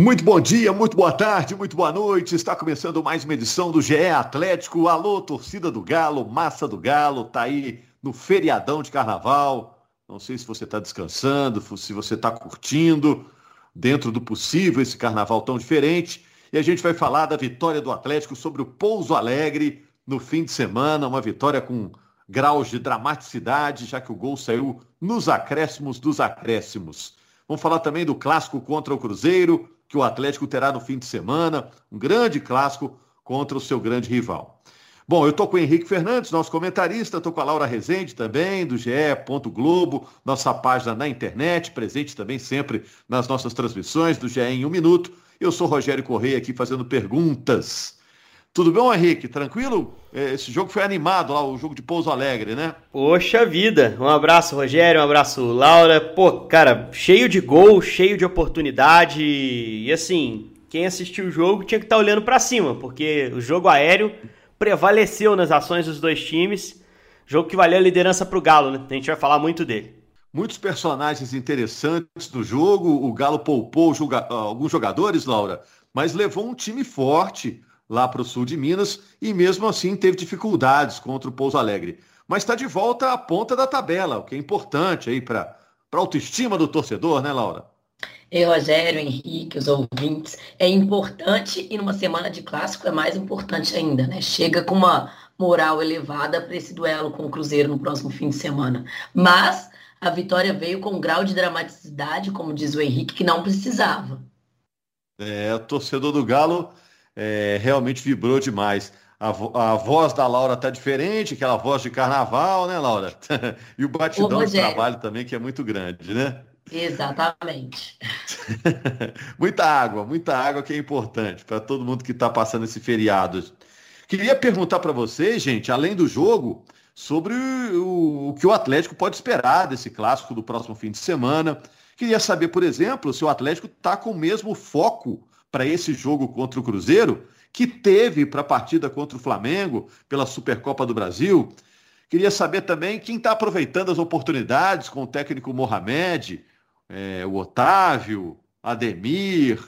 Muito bom dia, muito boa tarde, muito boa noite. Está começando mais uma edição do GE Atlético. Alô, torcida do Galo, massa do Galo, tá aí no feriadão de carnaval. Não sei se você está descansando, se você está curtindo, dentro do possível, esse carnaval tão diferente. E a gente vai falar da vitória do Atlético sobre o Pouso Alegre no fim de semana. Uma vitória com graus de dramaticidade, já que o gol saiu nos acréscimos dos acréscimos. Vamos falar também do clássico contra o Cruzeiro, que o Atlético terá no fim de semana, um grande clássico contra o seu grande rival. Bom, eu estou com o Henrique Fernandes, nosso comentarista, estou com a Laura Rezende também, do GE. Globo, nossa página na internet, presente também sempre nas nossas transmissões do GE em um minuto. Eu sou Rogério Correia aqui fazendo perguntas. Tudo bom, Henrique? Tranquilo? É, esse jogo foi animado lá, o jogo de Pouso Alegre, né? Poxa vida! Um abraço, Rogério, um abraço, Laura. Pô, cara, cheio de gol, cheio de oportunidade. E assim, quem assistiu o jogo tinha que estar tá olhando para cima, porque o jogo aéreo prevaleceu nas ações dos dois times. Jogo que valeu a liderança para o Galo, né? A gente vai falar muito dele. Muitos personagens interessantes do jogo. O Galo poupou joga alguns jogadores, Laura, mas levou um time forte lá para o sul de Minas e mesmo assim teve dificuldades contra o Pouso Alegre. Mas está de volta à ponta da tabela, o que é importante aí para a autoestima do torcedor, né, Laura? E Rogério, Henrique, os ouvintes, é importante e numa semana de clássico é mais importante ainda, né? Chega com uma moral elevada para esse duelo com o Cruzeiro no próximo fim de semana. Mas a vitória veio com um grau de dramaticidade, como diz o Henrique, que não precisava. É, o torcedor do Galo é, realmente vibrou demais. A, a, voz da Laura tá diferente, aquela voz de carnaval, né, Laura? e o batidão de trabalho também, que é muito grande, né? Exatamente. muita água, muita água que é importante para todo mundo que está passando esse feriado. Queria perguntar para vocês, gente, além do jogo, sobre o, o, que o Atlético pode esperar desse clássico do próximo fim de semana. Queria saber, por exemplo, se o Atlético está com o mesmo foco para esse jogo contra o Cruzeiro que teve para a partida contra o Flamengo pela Supercopa do Brasil. Queria saber também quem está aproveitando as oportunidades com o técnico Mohamed, é, o Otávio, Ademir,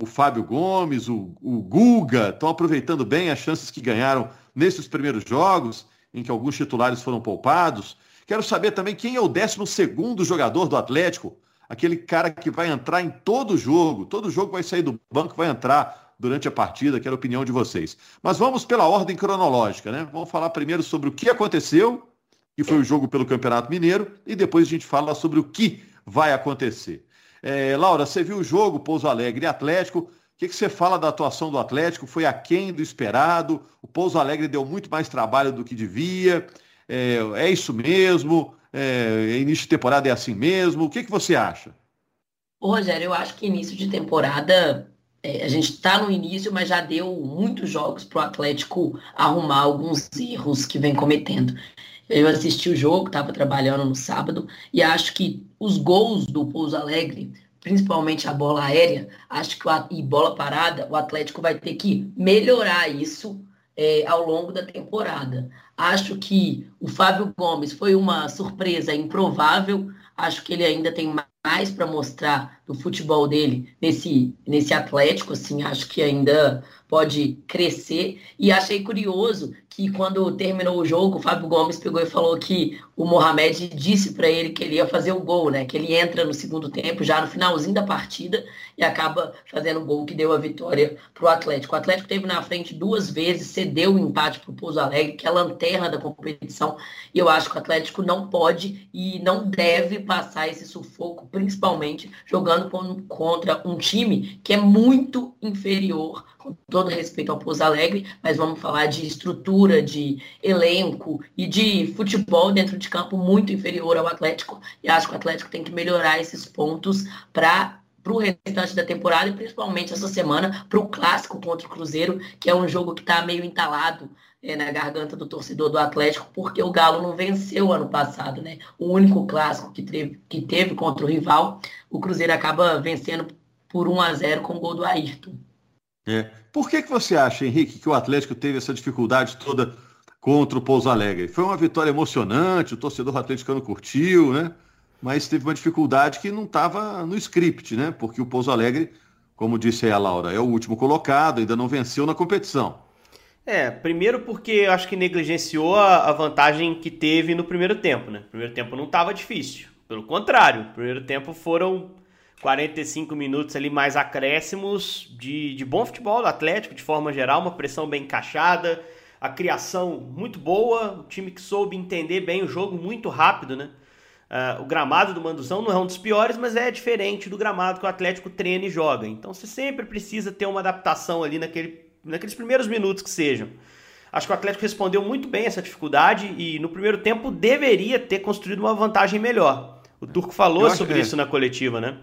o Fábio Gomes, o, o Guga, estão aproveitando bem as chances que ganharam nesses primeiros jogos, em que alguns titulares foram poupados. Quero saber também quem é o 12 jogador do Atlético aquele cara que vai entrar em todo jogo, todo jogo vai sair do banco, vai entrar durante a partida, quero a opinião de vocês. Mas vamos pela ordem cronológica, né? Vamos falar primeiro sobre o que aconteceu, que foi o jogo pelo Campeonato Mineiro, e depois a gente fala sobre o que vai acontecer. É, Laura, você viu o jogo Pouso Alegre e Atlético. O que, que você fala da atuação do Atlético? Foi aquém do esperado? O Pouso Alegre deu muito mais trabalho do que devia? É, é isso mesmo? É, início de temporada é assim mesmo? O que, que você acha? Ô, Rogério, eu acho que início de temporada, é, a gente está no início, mas já deu muitos jogos para o Atlético arrumar alguns erros que vem cometendo. Eu assisti o jogo, estava trabalhando no sábado, e acho que os gols do Pouso Alegre, principalmente a bola aérea, acho que e bola parada, o Atlético vai ter que melhorar isso é, ao longo da temporada. Acho que o Fábio Gomes foi uma surpresa improvável. Acho que ele ainda tem mais para mostrar do futebol dele nesse, nesse Atlético. Assim, acho que ainda pode crescer. E achei curioso que quando terminou o jogo, o Fábio Gomes pegou e falou que o Mohamed disse para ele que ele ia fazer o gol, né? Que ele entra no segundo tempo, já no finalzinho da partida, e acaba fazendo o gol que deu a vitória para o Atlético. O Atlético teve na frente duas vezes, cedeu o empate para o Pouso Alegre, que é a lanterna da competição, e eu acho que o Atlético não pode e não deve passar esse sufoco, principalmente jogando contra um time que é muito inferior com todo respeito ao Pouso Alegre, mas vamos falar de estrutura, de elenco e de futebol dentro de campo muito inferior ao Atlético. E acho que o Atlético tem que melhorar esses pontos para para o restante da temporada e principalmente essa semana para o clássico contra o Cruzeiro, que é um jogo que está meio entalado é, na garganta do torcedor do Atlético, porque o Galo não venceu ano passado, né? O único clássico que teve, que teve contra o rival, o Cruzeiro acaba vencendo por 1 a 0 com o gol do Ayrton. É. Por que, que você acha, Henrique, que o Atlético teve essa dificuldade toda contra o Pouso Alegre? Foi uma vitória emocionante, o torcedor atleticano curtiu, né? Mas teve uma dificuldade que não estava no script, né? Porque o Pouso Alegre como disse aí a Laura, é o último colocado, ainda não venceu na competição. É, primeiro porque eu acho que negligenciou a, vantagem que teve no primeiro tempo, né? O primeiro tempo não estava difícil. Pelo contrário, no primeiro tempo foram 45 minutos ali mais acréscimos de, de bom futebol do Atlético, de forma geral, uma pressão bem encaixada, a criação muito boa, o time que soube entender bem o jogo muito rápido, né? Uh, o gramado do Manduzão não é um dos piores, mas é diferente do gramado que o Atlético treina e joga. Então você sempre precisa ter uma adaptação ali naquele, naqueles primeiros minutos que sejam. Acho que o Atlético respondeu muito bem essa dificuldade e no primeiro tempo deveria ter construído uma vantagem melhor. O Turco falou sobre é. isso na coletiva, né?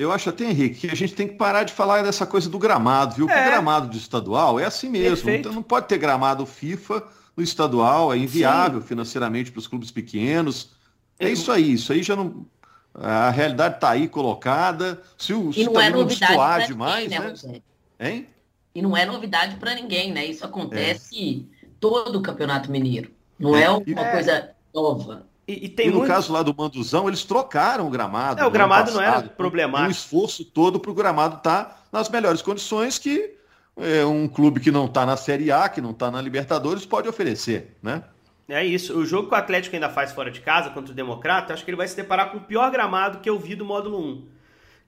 Eu acho até, Henrique, que a gente tem que parar de falar dessa coisa do gramado, viu? É. o gramado de estadual é assim mesmo. Então não pode ter gramado FIFA no estadual, é inviável Sim. financeiramente para os clubes pequenos. É, é isso aí, isso aí já não. A realidade está aí colocada. Se o e não tá é novidade demais, ninguém, né? né? Hein? E não é novidade para ninguém, né? Isso acontece é. todo o Campeonato Mineiro. Não é, é uma é. coisa nova. E, e, e no caso lá do Manduzão, eles trocaram o gramado. É, o gramado não era problemático. Um esforço todo para o gramado estar tá nas melhores condições que é, um clube que não está na Série A, que não está na Libertadores, pode oferecer, né? É isso. O jogo que o Atlético ainda faz fora de casa contra o Democrata, acho que ele vai se deparar com o pior gramado que eu vi do módulo 1,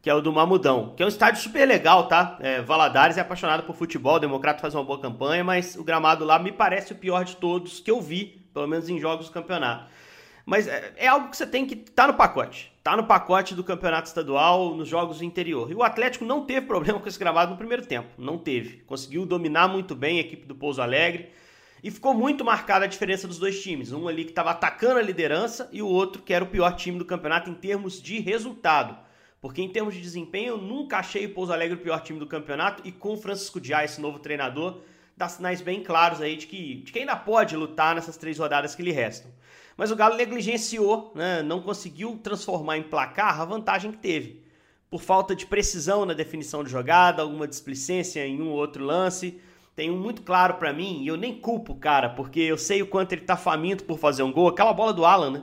que é o do Mamudão, que é um estádio super legal, tá? É, Valadares é apaixonado por futebol, o Democrata faz uma boa campanha, mas o gramado lá me parece o pior de todos que eu vi, pelo menos em jogos do campeonato. Mas é, é algo que você tem que tá no pacote. Tá no pacote do campeonato estadual, nos jogos do interior. E o Atlético não teve problema com esse gramado no primeiro tempo. Não teve. Conseguiu dominar muito bem a equipe do Pouso Alegre. E ficou muito marcada a diferença dos dois times. Um ali que estava atacando a liderança e o outro que era o pior time do campeonato em termos de resultado. Porque em termos de desempenho, eu nunca achei o Pouso Alegre o pior time do campeonato. E com o Francisco Dias, esse novo treinador, dá sinais bem claros aí de que, de que ainda pode lutar nessas três rodadas que lhe restam. Mas o Galo negligenciou, né? não conseguiu transformar em placar a vantagem que teve. Por falta de precisão na definição de jogada, alguma displicência em um ou outro lance tem um muito claro para mim, e eu nem culpo o cara, porque eu sei o quanto ele tá faminto por fazer um gol. Aquela bola do Alan, né?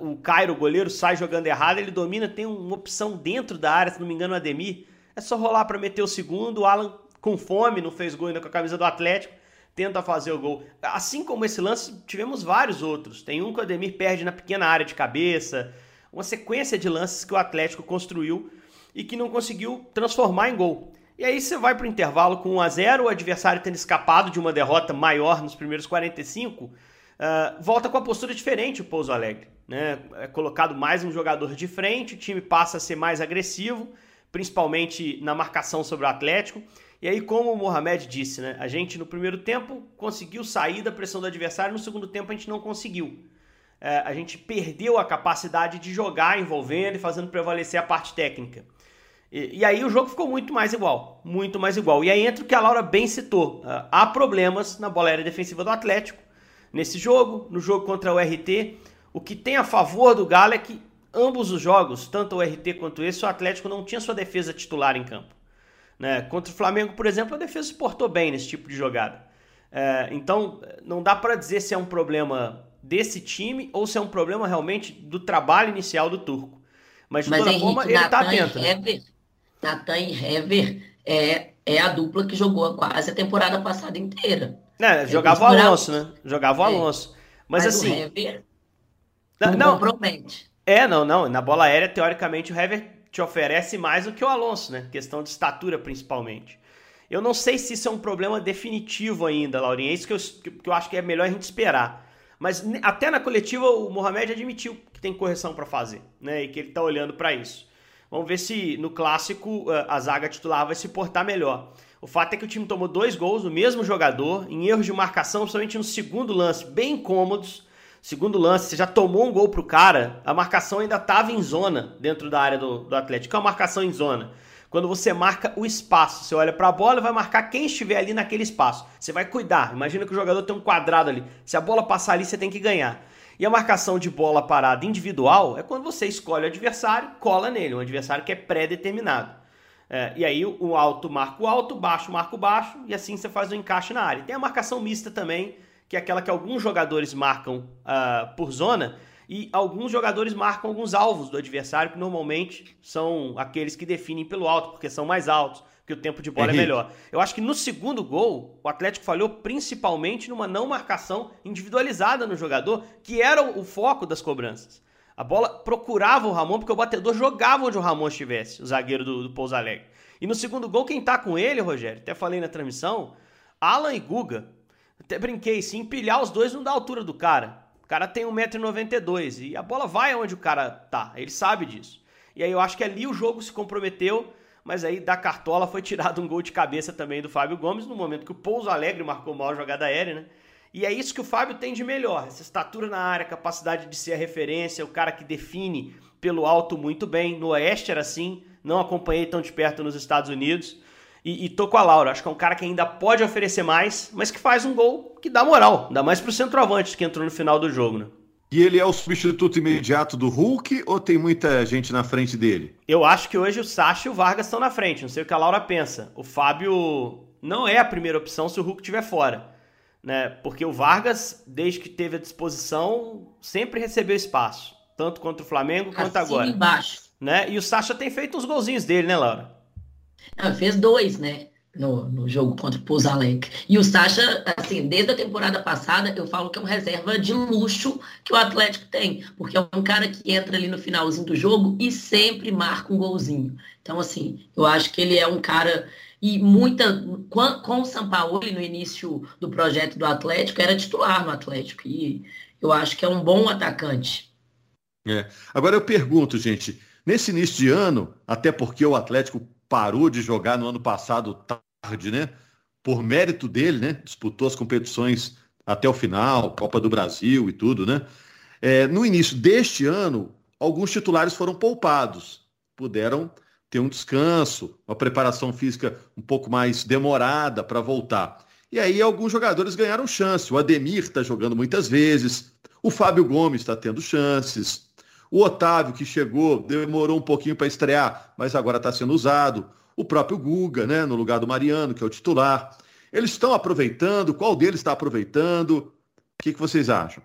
O Cairo, o goleiro, sai jogando errado, ele domina, tem uma opção dentro da área, se não me engano, o Ademir. É só rolar para meter o segundo. O Alan, com fome, não fez gol ainda com a camisa do Atlético, tenta fazer o gol. Assim como esse lance, tivemos vários outros. Tem um que o Ademir perde na pequena área de cabeça. Uma sequência de lances que o Atlético construiu e que não conseguiu transformar em gol. E aí você vai para o intervalo com 1 a 0 o adversário tendo escapado de uma derrota maior nos primeiros 45, uh, ah, volta com a postura diferente o Pouso Alegre. Né? É colocado mais um jogador de frente, o time passa a ser mais agressivo, principalmente na marcação sobre o Atlético. E aí, como o Mohamed disse, né? a gente no primeiro tempo conseguiu sair da pressão do adversário, no segundo tempo a gente não conseguiu. É, a gente perdeu a capacidade de jogar envolvendo e fazendo prevalecer a parte técnica. E, e, aí o jogo ficou muito mais igual, muito mais igual. E aí entra o que a Laura bem citou. Uh, há problemas na bola aérea defensiva do Atlético nesse jogo, no jogo contra o RT. O que tem a favor do Galo é que ambos os jogos, tanto o RT quanto esse, o Atlético não tinha sua defesa titular em campo. Né? Contra o Flamengo, por exemplo, a defesa se portou bem nesse tipo de jogada. É, então, não dá para dizer se é um problema desse time ou se é um problema realmente do trabalho inicial do Turco. Mas, de Mas, toda Henrique, forma, ele está atento. Né? Hever, Natan e Hever é, é a dupla que jogou quase a temporada passada inteira. É, jogava o Alonso, né? Jogava o é. Alonso. Mas, Mas assim. O Hever não, não compromete. É, não, não. Na bola aérea, teoricamente, o Hever te oferece mais do que o Alonso, né? Questão de estatura, principalmente. Eu não sei se isso é um problema definitivo ainda, Laurinha. É isso que eu, que eu acho que é melhor a gente esperar. Mas até na coletiva o Mohamed admitiu que tem correção para fazer, né? E que ele está olhando para isso. Vamos ver se no clássico eh, a zaga titular vai se portar melhor. O fato é que o time tomou dois gols do mesmo jogador, em erros de marcação, principalmente no segundo lance, bem cômodos. Segundo lance, você já tomou um gol pro cara, a marcação ainda estava em zona dentro da área do, do Atlético. É uma marcação em zona. Quando você marca o espaço, você olha para a bola e vai marcar quem estiver ali naquele espaço. Você vai cuidar. Imagina que o jogador tem um quadrado ali. Se a bola passar ali, você tem que ganhar. E a marcação de bola parada individual é quando você escolhe o adversário, cola nele, um adversário que é pré-determinado. É, e aí o alto marca o alto, baixo marca o baixo, e assim você faz o encaixe na área. Tem a marcação mista também, que é aquela que alguns jogadores marcam uh, por zona, e alguns jogadores marcam alguns alvos do adversário, que normalmente são aqueles que definem pelo alto, porque são mais altos, que o tempo de bola é, é melhor. Eu acho que no segundo gol, o Atlético falhou principalmente numa não marcação individualizada no jogador, que era o foco das cobranças. A bola procurava o Ramon, porque o batedor jogava onde o Ramon estivesse, o zagueiro do, do Pouso Alegre. E no segundo gol, quem tá com ele, Rogério, até falei na transmissão, Alan e Guga. Até brinquei, se empilhar os dois não dá a altura do cara. O cara tem 1,92m e a bola vai onde o cara tá. Ele sabe disso. E aí eu acho que ali o jogo se comprometeu mas aí da cartola foi tirado um gol de cabeça também do Fábio Gomes, no momento que o Pouso Alegre marcou mal a jogada aérea, né? E é isso que o Fábio tem de melhor, essa estatura na área, capacidade de ser a referência, o cara que define pelo alto muito bem. No Oeste era assim, não acompanhei tão de perto nos Estados Unidos. E, e tô com a Laura, acho que é um cara que ainda pode oferecer mais, mas que faz um gol que dá moral, ainda mais pro centroavante que entrou no final do jogo, né? E ele é o substituto imediato do Hulk ou tem muita gente na frente dele? Eu acho que hoje o Sacha e o Vargas estão na frente. Não sei o que a Laura pensa. O Fábio não é a primeira opção se o Hulk estiver fora. Né? Porque o Vargas, desde que teve a disposição, sempre recebeu espaço. Tanto contra o Flamengo quanto assim agora. embaixo. Né? E o Sacha tem feito os golzinhos dele, né, Laura? Não, fez dois, né? no, no jogo contra o Pouso. E o Sacha, assim, desde a temporada passada, eu falo que é uma reserva de luxo que o Atlético tem, porque é um cara que entra ali no finalzinho do jogo e sempre marca um golzinho. Então, assim, eu acho que ele é um cara e muita com, com o Sampaoli no início do projeto do Atlético era titular no Atlético e eu acho que é um bom atacante. É. Agora eu pergunto, gente, nesse início de ano, até porque o Atlético parou de jogar no ano passado tarde, né? Por mérito dele, né? Disputou as competições até o final, Copa do Brasil e tudo, né? É, no início deste ano, alguns titulares foram poupados, puderam ter um descanso, uma preparação física um pouco mais demorada para voltar. E aí alguns jogadores ganharam chance. O Ademir está jogando muitas vezes, o Fábio Gomes está tendo chances, o Otávio, que chegou, demorou um pouquinho para estrear, mas agora está sendo usado o próprio Guga, né, no lugar do Mariano, que é o titular. Eles estão aproveitando? Qual deles está aproveitando? O que, que vocês acham?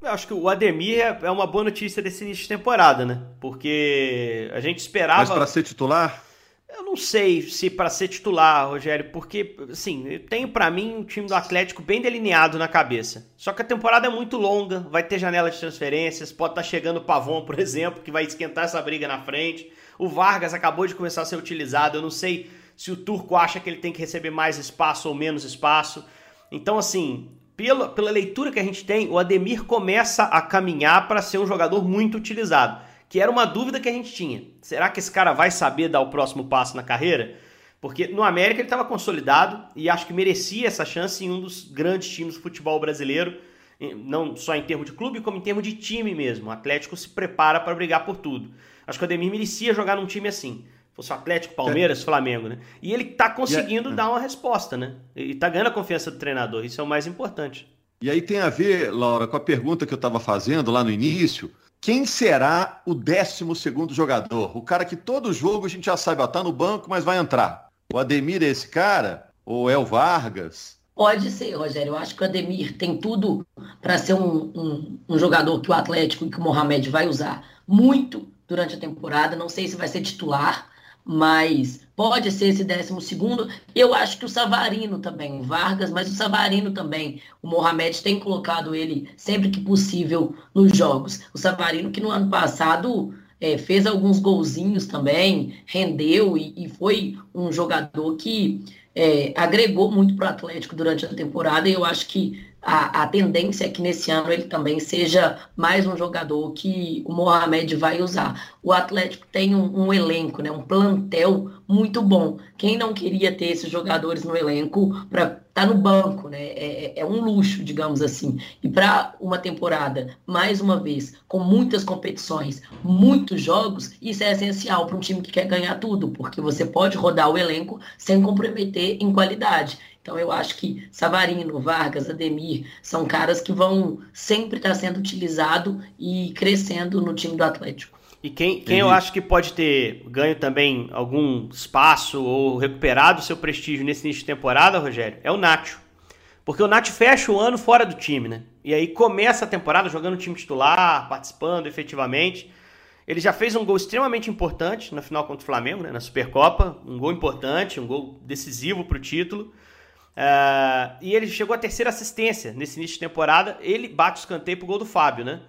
Eu acho que o Ademir é, é uma boa notícia desse início de temporada, né? Porque a gente esperava. Mas para ser titular? Eu não sei se para ser titular, Rogério, porque, assim, eu tenho para mim um time do Atlético bem delineado na cabeça. Só que a temporada é muito longa, vai ter janela de transferências, pode estar tá chegando o Pavon, por exemplo, que vai esquentar essa briga na frente. O Vargas acabou de começar a ser utilizado. Eu não sei se o Turco acha que ele tem que receber mais espaço ou menos espaço. Então, assim, pela, pela leitura que a gente tem, o Ademir começa a caminhar para ser um jogador muito utilizado. Que era uma dúvida que a gente tinha. Será que esse cara vai saber dar o próximo passo na carreira? Porque no América ele estava consolidado e acho que merecia essa chance em um dos grandes times do futebol brasileiro, não só em termos de clube, como em termos de time mesmo. O Atlético se prepara para brigar por tudo. Acho que o Ademir merecia jogar num time assim. Fosse o Atlético, Palmeiras, é. Flamengo, né? E ele tá conseguindo é. dar uma resposta, né? E tá ganhando a confiança do treinador. Isso é o mais importante. E aí tem a ver, Laura, com a pergunta que eu estava fazendo lá no início. Quem será o 12 jogador? O cara que todo jogo a gente já sabe, ó, tá no banco, mas vai entrar. O Ademir é esse cara? Ou é o Vargas? Pode ser, Rogério. Eu acho que o Ademir tem tudo para ser um, um, um, jogador que o Atlético e que o Mohamed vai usar muito durante a temporada. Não sei se vai ser titular, mas pode ser esse décimo segundo. Eu acho que o Savarino também, Vargas, mas o Savarino também. O Mohamed tem colocado ele sempre que possível nos jogos. O Savarino que no ano passado é, fez alguns golzinhos também, rendeu e, e foi um jogador que é, agregou muito para o Atlético durante a temporada e eu acho que a, a, tendência é que nesse ano ele também seja mais um jogador que o Mohamed vai usar. O Atlético tem um, um, elenco, né, um plantel muito bom. Quem não queria ter esses jogadores no elenco para estar tá no banco, né? É, é, é, um luxo, digamos assim. E para uma temporada, mais uma vez, com muitas competições, muitos jogos, isso é essencial para um time que quer ganhar tudo, porque você pode rodar o elenco sem comprometer em qualidade. Então eu acho que Savarino, Vargas, Ademir são caras que vão sempre estar sendo utilizado e crescendo no time do Atlético. E quem, quem eu acho que pode ter ganho também algum espaço ou recuperado seu prestígio nesse início de temporada, Rogério, é o Nacho. Porque o Nath fecha o ano fora do time, né? E aí começa a temporada jogando time titular, participando efetivamente. Ele já fez um gol extremamente importante na final contra o Flamengo, né, na Supercopa. Um gol importante, um gol decisivo para o título. Uh, e ele chegou à terceira assistência nesse início de temporada. Ele bate o escanteio pro gol do Fábio, né?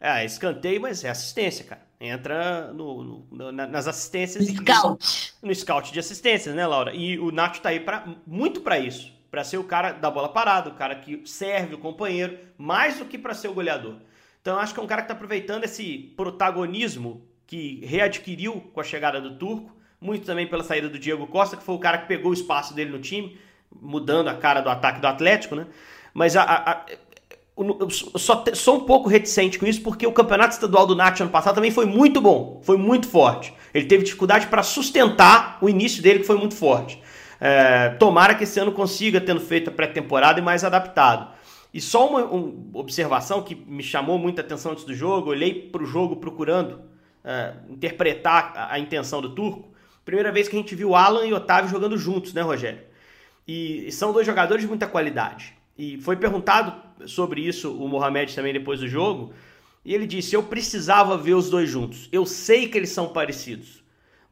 É, escanteio, mas é assistência, cara. Entra no, no, nas assistências. No scout. No scout de assistências, né, Laura? E o Nacho tá aí pra, muito para isso para ser o cara da bola parada, o cara que serve o companheiro, mais do que para ser o goleador. Então eu acho que é um cara que está aproveitando esse protagonismo que readquiriu com a chegada do Turco, muito também pela saída do Diego Costa, que foi o cara que pegou o espaço dele no time, mudando a cara do ataque do Atlético, né? Mas a, a, a eu só sou um pouco reticente com isso porque o campeonato estadual do Nath ano passado também foi muito bom, foi muito forte. Ele teve dificuldade para sustentar o início dele, que foi muito forte. É, tomara que esse ano consiga, tendo feito a pré-temporada e mais adaptado. E só uma, uma, observação que me chamou muita atenção antes do jogo, olhei para o jogo procurando é, interpretar a, a, intenção do turco. Primeira vez que a gente viu Alan e Otávio jogando juntos, né, Rogério? E, são dois jogadores de muita qualidade. E foi perguntado sobre isso o Mohamed também depois do jogo. E ele disse: Eu precisava ver os dois juntos. Eu sei que eles são parecidos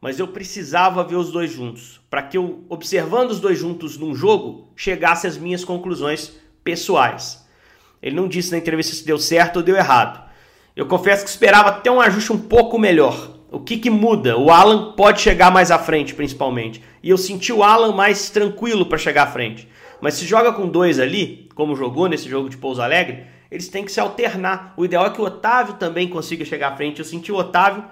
mas eu precisava ver os dois juntos, para que eu, observando os dois juntos num jogo, chegasse às minhas conclusões pessoais. Ele não disse na entrevista se deu certo ou deu errado. Eu confesso que esperava até um ajuste um pouco melhor. O que, que muda? O Alan pode chegar mais à frente, principalmente. E eu senti o Alan mais tranquilo para chegar à frente. Mas se joga com dois ali, como jogou nesse jogo de Pouso Alegre, eles têm que se alternar. O ideal é que o Otávio também consiga chegar à frente. Eu senti o Otávio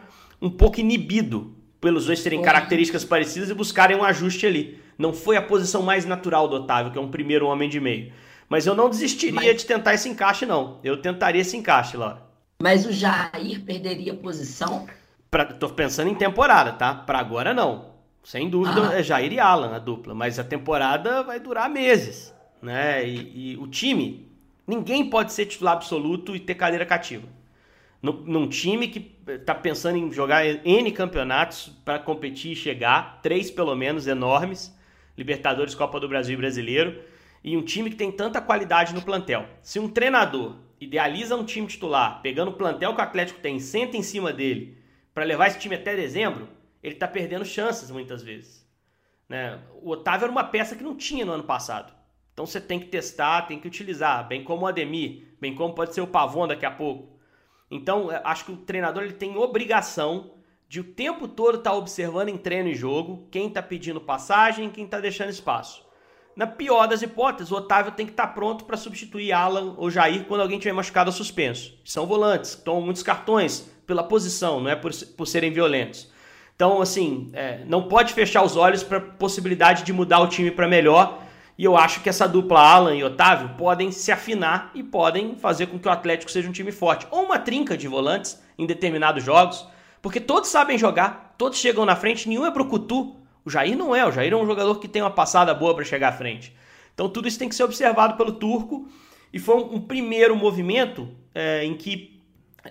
um pouco inibido pelos dois terem características parecidas e buscarem um ajuste ali. Não foi a posição mais natural do Otávio, que é um primeiro homem de meio. Mas eu não desistiria Mas... de tentar esse encaixe, não. Eu tentaria esse encaixe, Laura. Mas o Jair perderia posição? Pra, tô pensando em temporada, tá? Para agora, não. Sem dúvida, ah. é Jair e Alan a dupla. Mas a temporada vai durar meses. Né? E, e o time, ninguém pode ser titular absoluto e ter cadeira cativa num time que está pensando em jogar N campeonatos para competir e chegar, três pelo menos enormes, Libertadores, Copa do Brasil e Brasileiro, e um time que tem tanta qualidade no plantel. Se um treinador idealiza um time titular, pegando o plantel que o Atlético tem, senta em cima dele para levar esse time até dezembro, ele está perdendo chances muitas vezes. Né? O Otávio era uma peça que não tinha no ano passado. Então você tem que testar, tem que utilizar, bem como o Ademir, bem como pode ser o Pavon daqui a pouco. Então, é, acho que o treinador ele tem obrigação de o tempo todo estar tá observando em treino e jogo quem está pedindo passagem, quem está deixando espaço. Na pior das hipóteses, o Otávio tem que estar tá pronto para substituir Alan ou Jair quando alguém tiver machucado ou suspenso. São volantes, tomam muitos cartões pela posição, não é por, por serem violentos. Então, assim, é, não pode fechar os olhos para a possibilidade de mudar o time para melhor e eu acho que essa dupla Alan e Otávio podem se afinar e podem fazer com que o Atlético seja um time forte. Ou uma trinca de volantes em determinados jogos, porque todos sabem jogar, todos chegam na frente, nenhum é brucutu. O Jair não é, o Jair é um jogador que tem uma passada boa para chegar à frente. Então tudo isso tem que ser observado pelo turco e foi um, um primeiro movimento é, em que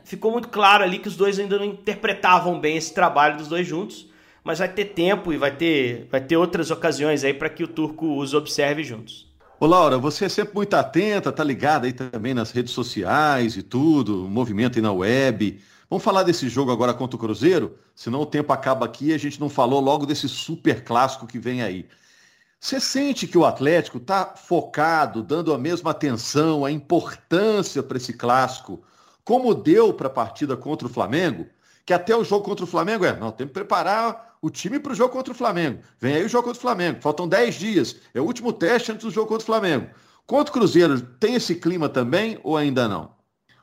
ficou muito claro ali que os dois ainda não interpretavam bem esse trabalho dos dois juntos mas vai ter tempo e vai ter, vai ter outras ocasiões aí para que o turco os observe juntos. Ô Laura, você é sempre muito atenta, tá ligada aí também nas redes sociais e tudo, movimento aí na web. Vamos falar desse jogo agora contra o Cruzeiro? Senão o tempo acaba aqui e a gente não falou logo desse super clássico que vem aí. Você sente que o Atlético está focado, dando a mesma atenção, a importância para esse clássico, como deu para a partida contra o Flamengo? Que até o jogo contra o Flamengo é, não, temos que preparar o time para o jogo contra o Flamengo. Vem aí o jogo contra o Flamengo. Faltam 10 dias. É o último teste antes do jogo contra o Flamengo. Contra o Cruzeiro, tem esse clima também ou ainda não?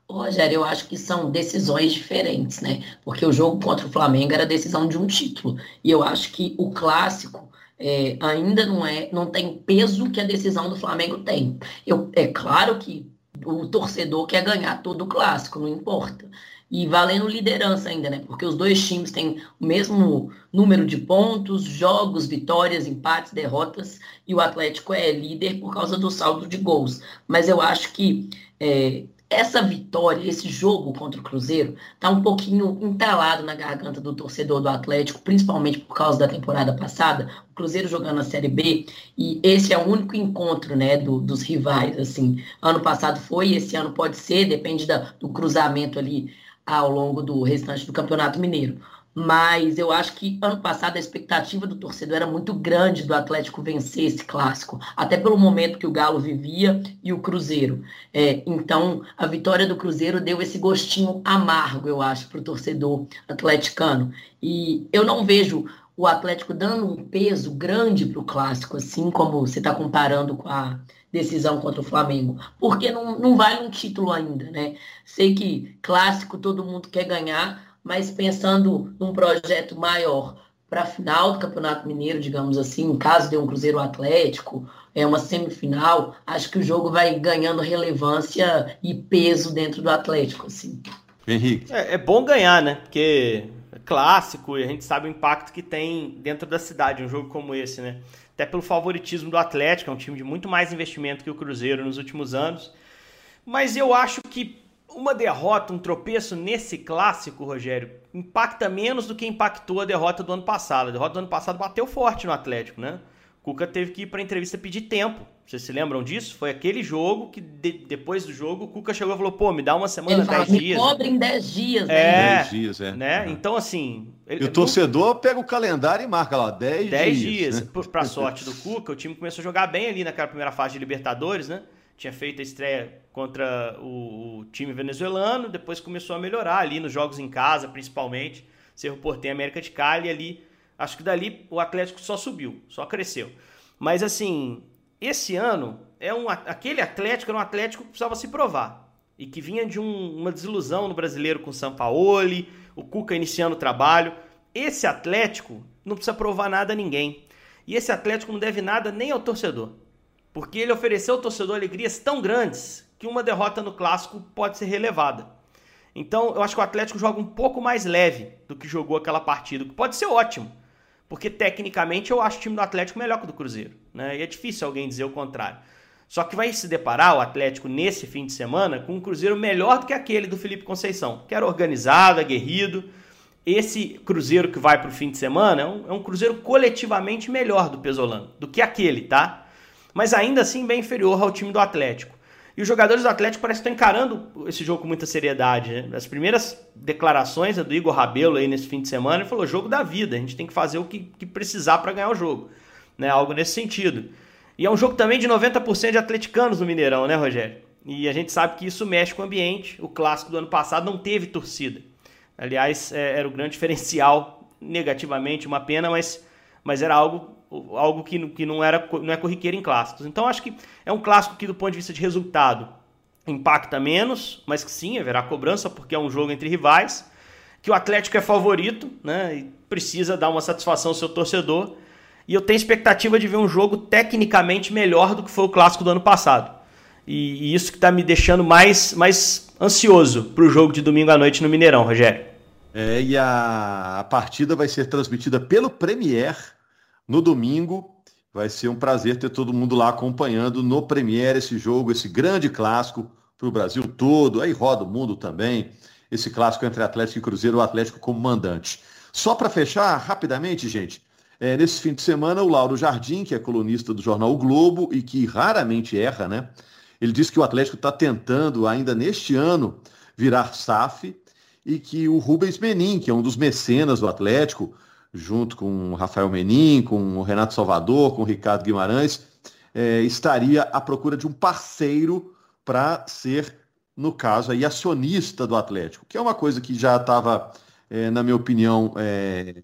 Rogério, eu acho que são decisões diferentes, né? Porque o jogo contra o Flamengo era decisão de um título. E eu acho que o clássico é, ainda não é, não tem peso que a decisão do Flamengo tem. Eu, é claro que o torcedor quer ganhar todo o clássico, não importa e valendo liderança ainda, né? Porque os dois times têm o mesmo número de pontos, jogos, vitórias, empates, derrotas, e o Atlético é líder por causa do saldo de gols. Mas eu acho que é, essa vitória, esse jogo contra o Cruzeiro, tá um pouquinho entalado na garganta do torcedor do Atlético, principalmente por causa da temporada passada, o Cruzeiro jogando a Série B, e esse é o único encontro, né, do, dos rivais, assim. Ano passado foi, esse ano pode ser, depende da, do cruzamento ali ao longo do restante do Campeonato Mineiro mas eu acho que ano passado a expectativa do torcedor era muito grande do Atlético vencer esse clássico, até pelo momento que o Galo vivia e o Cruzeiro. É, então, a vitória do Cruzeiro deu esse gostinho amargo, eu acho, para o torcedor atleticano. E eu não vejo o Atlético dando um peso grande para o clássico, assim como você está comparando com a decisão contra o Flamengo, porque não, não vale um título ainda, né? Sei que clássico todo mundo quer ganhar, mas pensando num projeto maior para a final do Campeonato Mineiro, digamos assim, em caso de um Cruzeiro Atlético, é uma semifinal, acho que o jogo vai ganhando relevância e peso dentro do Atlético, assim. Henrique. É, é bom ganhar, né? Porque é clássico e a gente sabe o impacto que tem dentro da cidade um jogo como esse, né? Até pelo favoritismo do Atlético, é um time de muito mais investimento que o Cruzeiro nos últimos anos. Mas eu acho que uma derrota, um tropeço nesse clássico, Rogério, impacta menos do que impactou a derrota do ano passado. A derrota do ano passado bateu forte no Atlético, né? O Cuca teve que ir para a entrevista pedir tempo. Vocês se lembram disso? Foi aquele jogo que de, depois do jogo o Cuca chegou e falou: pô, me dá uma semana, ele 10 dias. Me cobre em 10 dias, né? É, 10 dias, é. Né? Uhum. Então, assim. Ele, e o torcedor não... pega o calendário e marca lá 10, 10 dias. 10 dias. Né? Para sorte do Cuca, o time começou a jogar bem ali naquela primeira fase de Libertadores, né? Tinha feito a estreia contra o, o, time venezuelano, depois começou a melhorar ali nos jogos em casa, principalmente. Cerro Portem América de Cali ali. Acho que dali o Atlético só subiu, só cresceu. Mas assim, esse ano é um aquele Atlético era um Atlético que precisava se provar e que vinha de um, uma desilusão no brasileiro com o Sampaoli, o Cuca iniciando o trabalho. Esse Atlético não precisa provar nada a ninguém. E esse Atlético não deve nada nem ao torcedor porque ele ofereceu ao torcedor alegrias tão grandes que uma derrota no clássico pode ser relevada. Então, eu acho que o Atlético joga um pouco mais leve do que jogou aquela partida, que pode ser ótimo, porque tecnicamente eu acho o time do Atlético melhor que o do Cruzeiro, né? E é difícil alguém dizer o contrário. Só que vai se deparar o Atlético nesse fim de semana com um Cruzeiro melhor do que aquele do Felipe Conceição, que era organizado, aguerrido. Esse Cruzeiro que vai para o fim de semana é um, é um Cruzeiro coletivamente melhor do Pesolano, do que aquele, tá? Mas ainda assim bem inferior ao time do Atlético. E os jogadores do Atlético parecem estar encarando esse jogo com muita seriedade. Né? As primeiras declarações é do Igor Rabelo aí nesse fim de semana, ele falou: jogo da vida, a gente tem que fazer o que, que precisar para ganhar o jogo. Né? Algo nesse sentido. E é um jogo também de 90% de atleticanos no Mineirão, né, Rogério? E a gente sabe que isso mexe com o ambiente. O clássico do ano passado não teve torcida. Aliás, é, era o grande diferencial, negativamente, uma pena, mas, mas era algo algo que, que não, era, não é corriqueiro em clássicos. Então acho que é um clássico que, do ponto de vista de resultado, impacta menos, mas que sim, haverá cobrança, porque é um jogo entre rivais, que o Atlético é favorito, né? E precisa dar uma satisfação ao seu torcedor. E eu tenho expectativa de ver um jogo tecnicamente melhor do que foi o clássico do ano passado. E, e isso que está me deixando mais, mais ansioso para o jogo de domingo à noite no Mineirão, Rogério. É, e a, a partida vai ser transmitida pelo Premier no domingo. Vai ser um prazer ter todo mundo lá acompanhando no Premier esse jogo, esse grande clássico para o Brasil todo. Aí roda o mundo também. Esse clássico entre Atlético e Cruzeiro, o Atlético como mandante. Só para fechar rapidamente, gente, é, nesse fim de semana, o Lauro Jardim, que é colunista do jornal o Globo e que raramente erra, né? Ele disse que o Atlético está tentando ainda neste ano virar SAF e que o Rubens Menin, que é um dos mecenas do Atlético, junto com o Rafael Menin, com o Renato Salvador, com o Ricardo Guimarães, é, estaria à procura de um parceiro para ser, no caso, aí, acionista do Atlético, que é uma coisa que já estava, é, na minha opinião, é,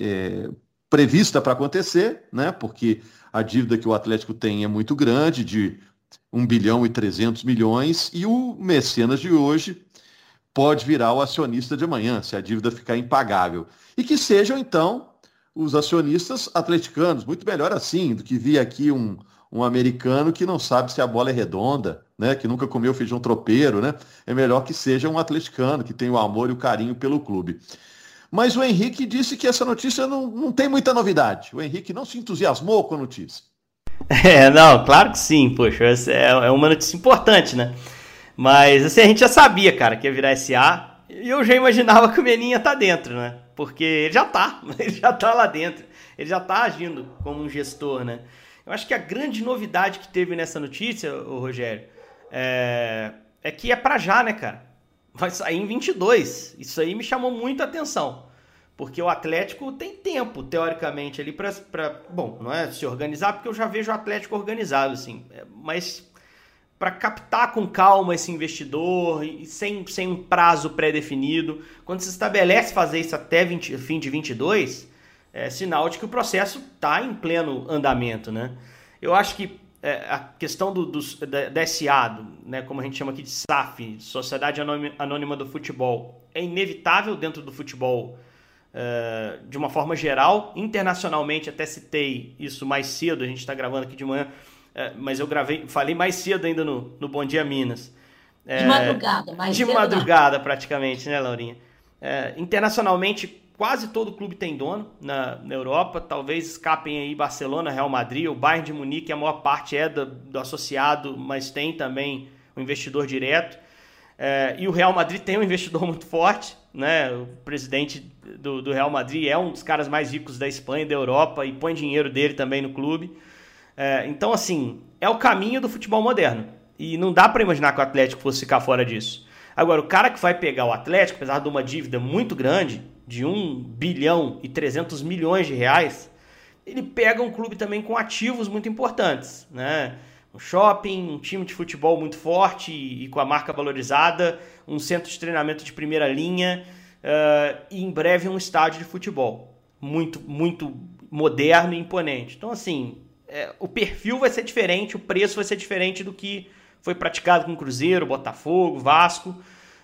é prevista para acontecer, né? porque a dívida que o Atlético tem é muito grande, de 1 bilhão e 300 milhões, e o mecenas de hoje pode virar o acionista de amanhã, se a dívida ficar impagável. E que sejam, então, os acionistas atleticanos, muito melhor assim do que vir aqui um, um americano que não sabe se a bola é redonda, né? que nunca comeu feijão tropeiro. Né? É melhor que seja um atleticano, que tenha o amor e o carinho pelo clube. Mas o Henrique disse que essa notícia não, não tem muita novidade. O Henrique não se entusiasmou com a notícia. É, não, claro que sim, poxa, é, é uma notícia importante, né? Mas assim, a gente já sabia, cara, que ia virar SA. E eu já imaginava que o Meninha tá dentro, né? Porque ele já tá, ele já tá lá dentro. Ele já tá agindo como um gestor, né? Eu acho que a grande novidade que teve nessa notícia, o Rogério, é, é que é para já, né, cara? Vai sair em 22. Isso aí me chamou muito a atenção. Porque o Atlético tem tempo, teoricamente, ali para. Bom, não é se organizar, porque eu já vejo o Atlético organizado, assim. É, mas para captar com calma esse investidor e sem, sem um prazo pré-definido. Quando se estabelece fazer isso até 20, fim de 22, é sinal de que o processo está em pleno andamento, né? Eu acho que é, a questão do, do, da, SA, né, como a gente chama aqui de SAF, Sociedade Anônima do Futebol, é inevitável dentro do futebol é, de uma forma geral. Internacionalmente, até citei isso mais cedo, a gente está gravando aqui de manhã, é, mas eu gravei, falei mais cedo ainda no, no Bom Dia Minas. É, de madrugada, mais De madrugada, não. praticamente, né, Laurinha? É, internacionalmente, quase todo clube tem dono na, na, Europa. Talvez escapem aí Barcelona, Real Madrid, o Bayern de Munique, a maior parte é do, do associado, mas tem também o um investidor direto. É, e o Real Madrid tem um investidor muito forte, né? O presidente do, do Real Madrid é um dos caras mais ricos da Espanha e da Europa e põe dinheiro dele também no clube. É, então, assim, é o caminho do futebol moderno. E não dá para imaginar que o Atlético fosse ficar fora disso. Agora, o cara que vai pegar o Atlético, apesar de uma dívida muito grande, de 1 bilhão e 300 milhões de reais, ele pega um clube também com ativos muito importantes, né? Um shopping, um time de futebol muito forte e, com a marca valorizada, um centro de treinamento de primeira linha uh, e em breve um estádio de futebol muito, muito moderno e imponente. Então, assim, é, o perfil vai ser diferente, o preço vai ser diferente do que foi praticado com Cruzeiro, Botafogo, Vasco.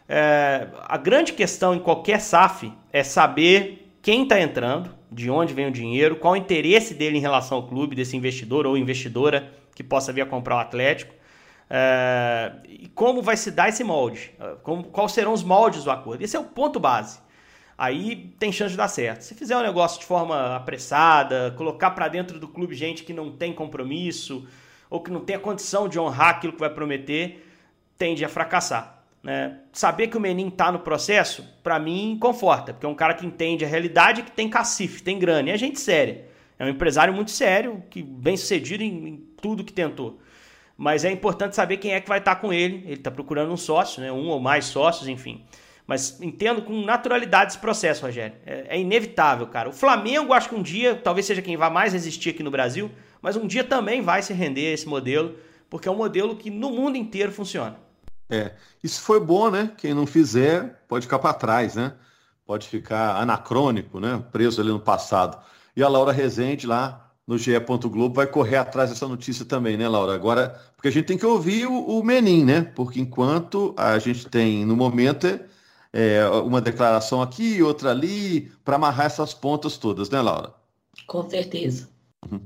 É, a grande questão em qualquer SAF é saber quem está entrando, de onde vem o dinheiro, qual o interesse dele em relação ao clube, desse investidor ou investidora que possa vir a comprar o Atlético. É, e como vai se dar esse molde? Como, quais serão os moldes do acordo? Esse é o ponto base aí tem chance de dar certo. Se fizer um negócio de forma apressada, colocar para dentro do clube gente que não tem compromisso ou que não tem a condição de honrar aquilo que vai prometer, tende a fracassar. Né? Saber que o Menin está no processo, para mim, conforta, porque é um cara que entende a realidade, que tem cacife, tem grana, e é gente séria. É um empresário muito sério, que bem sucedido em, em tudo que tentou. Mas é importante saber quem é que vai estar tá com ele. Ele está procurando um sócio, né? um ou mais sócios, enfim. Mas entendo com naturalidade esse processo, Rogério. É, é, inevitável, cara. O Flamengo, acho que um dia, talvez seja quem vai mais resistir aqui no Brasil, mas um dia também vai se render a esse modelo, porque é um modelo que no mundo inteiro funciona. É, isso foi bom, né? Quem não fizer pode ficar para trás, né? Pode ficar anacrônico, né? Preso ali no passado. E a Laura Rezende lá no GE. Globo vai correr atrás dessa notícia também, né, Laura? Agora, porque a gente tem que ouvir o, o Menin, né? Porque enquanto a gente tem no momento é uma declaração aqui, outra ali, para amarrar essas pontas todas, né, Laura? Com certeza. Uhum.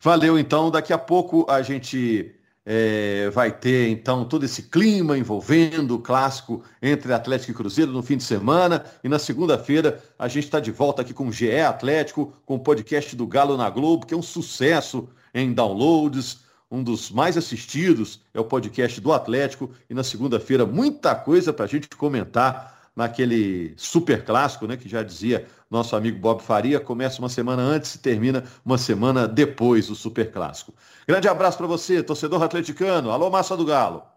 Valeu, então. Daqui a pouco a gente é, vai ter, então, todo esse clima envolvendo o clássico entre Atlético e Cruzeiro no fim de semana. E na segunda-feira a gente está de volta aqui com o GE Atlético, com o podcast do Galo na Globo, que é um sucesso em downloads um dos mais assistidos é o podcast do Atlético. E na segunda-feira, muita coisa para a gente comentar naquele super clássico, né, que já dizia nosso amigo Bob Faria, começa uma semana antes e termina uma semana depois do super clássico. Grande abraço para você, torcedor atleticano. Alô, Massa do Galo.